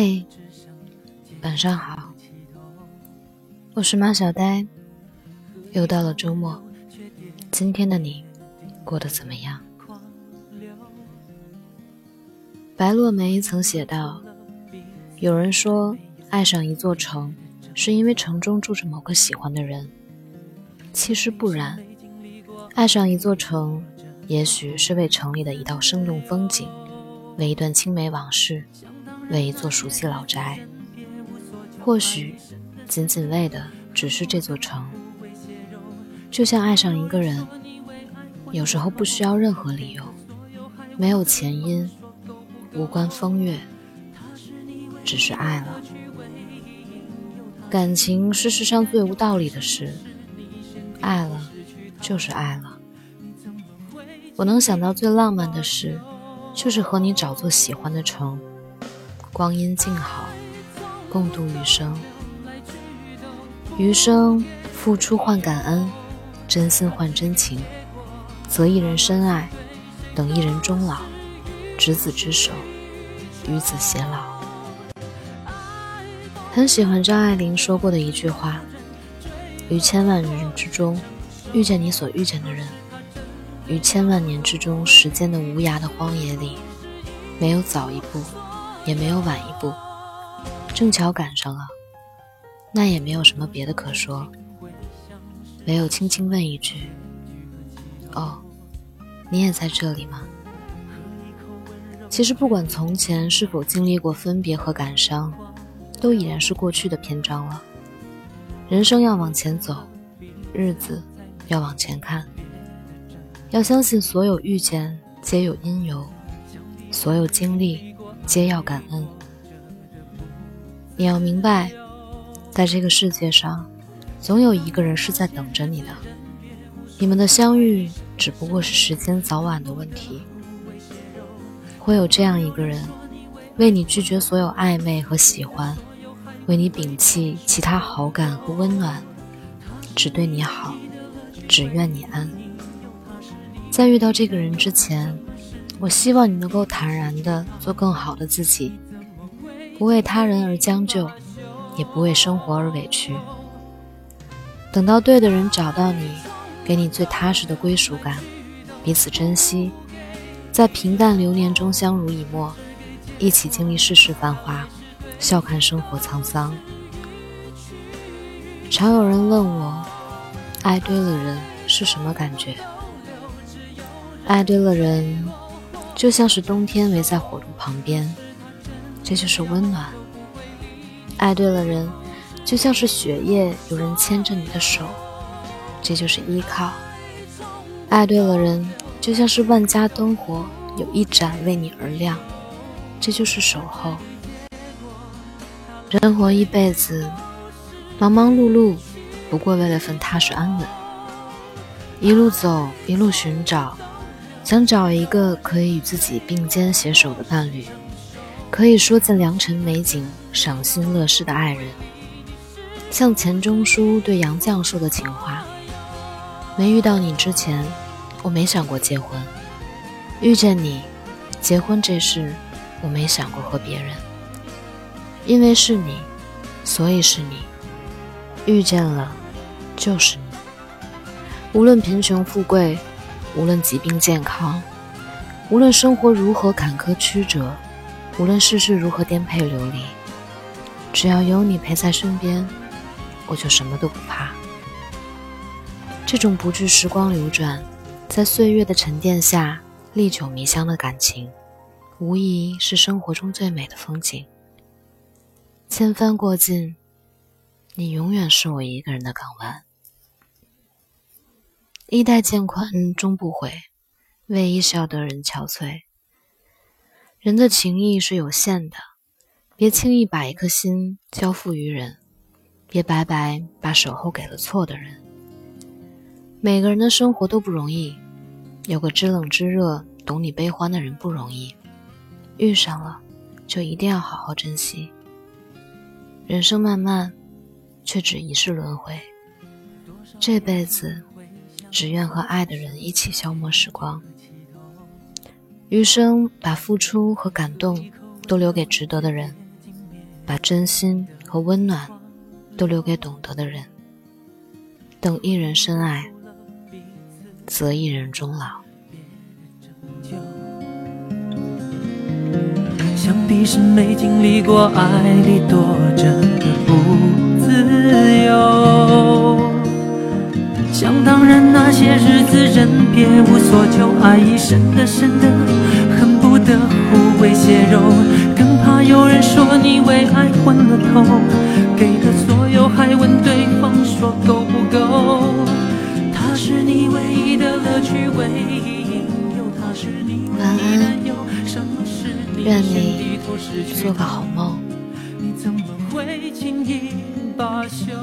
嘿，晚上好，我是马小呆。又到了周末，今天的你过得怎么样？白落梅曾写道：“有人说，爱上一座城，是因为城中住着某个喜欢的人。其实不然，爱上一座城，也许是为城里的一道生动风景，为一段青梅往事。”为一座熟悉老宅，或许仅仅为的只是这座城。就像爱上一个人，有时候不需要任何理由，没有前因，无关风月，只是爱了。感情是世上最无道理的事，爱了就是爱了。我能想到最浪漫的事，就是和你找座喜欢的城。光阴静好，共度余生。余生付出换感恩，真心换真情。择一人深爱，等一人终老。执子之手，与子偕老。很喜欢张爱玲说过的一句话：于千万人之中，遇见你所遇见的人；于千万年之中，时间的无涯的荒野里，没有早一步。也没有晚一步，正巧赶上了，那也没有什么别的可说，唯有轻轻问一句：“哦，你也在这里吗？”其实不管从前是否经历过分别和感伤，都已然是过去的篇章了。人生要往前走，日子要往前看，要相信所有遇见皆有因由，所有经历。皆要感恩。你要明白，在这个世界上，总有一个人是在等着你的。你们的相遇只不过是时间早晚的问题。会有这样一个人，为你拒绝所有暧昧和喜欢，为你摒弃其他好感和温暖，只对你好，只愿你安。在遇到这个人之前。我希望你能够坦然地做更好的自己，不为他人而将就，也不为生活而委屈。等到对的人找到你，给你最踏实的归属感，彼此珍惜，在平淡流年中相濡以沫，一起经历世事繁华，笑看生活沧桑。常有人问我，爱对了人是什么感觉？爱对了人。就像是冬天围在火炉旁边，这就是温暖；爱对了人，就像是雪夜有人牵着你的手，这就是依靠；爱对了人，就像是万家灯火有一盏为你而亮，这就是守候。人活一辈子，忙忙碌碌，不过为了份踏实安稳，一路走，一路寻找。想找一个可以与自己并肩携手的伴侣，可以说尽良辰美景、赏心乐事的爱人。像钱钟书对杨绛说的情话：“没遇到你之前，我没想过结婚；遇见你，结婚这事，我没想过和别人。因为是你，所以是你。遇见了，就是你。无论贫穷富贵。”无论疾病健康，无论生活如何坎坷曲折，无论世事如何颠沛流离，只要有你陪在身边，我就什么都不怕。这种不惧时光流转，在岁月的沉淀下历久弥香的感情，无疑是生活中最美的风景。千帆过尽，你永远是我一个人的港湾。衣带渐宽终不悔，为伊笑得人憔悴。人的情谊是有限的，别轻易把一颗心交付于人，别白白把守候给了错的人。每个人的生活都不容易，有个知冷知热、懂你悲欢的人不容易。遇上了，就一定要好好珍惜。人生漫漫，却只一世轮回，这辈子。只愿和爱的人一起消磨时光，余生把付出和感动都留给值得的人，把真心和温暖都留给懂得的人。等一人深爱，则一人终老。想必是没经历过爱里多真当然那些日子，人别无所求，爱已深的深的，恨不得互为血肉。更怕有人说你为爱昏了头，给的所有还问对方说够不够？他是你唯一的乐趣，唯一引诱，他是你唯一的忧。什么是你愿你做个好梦。你怎么会轻易罢休？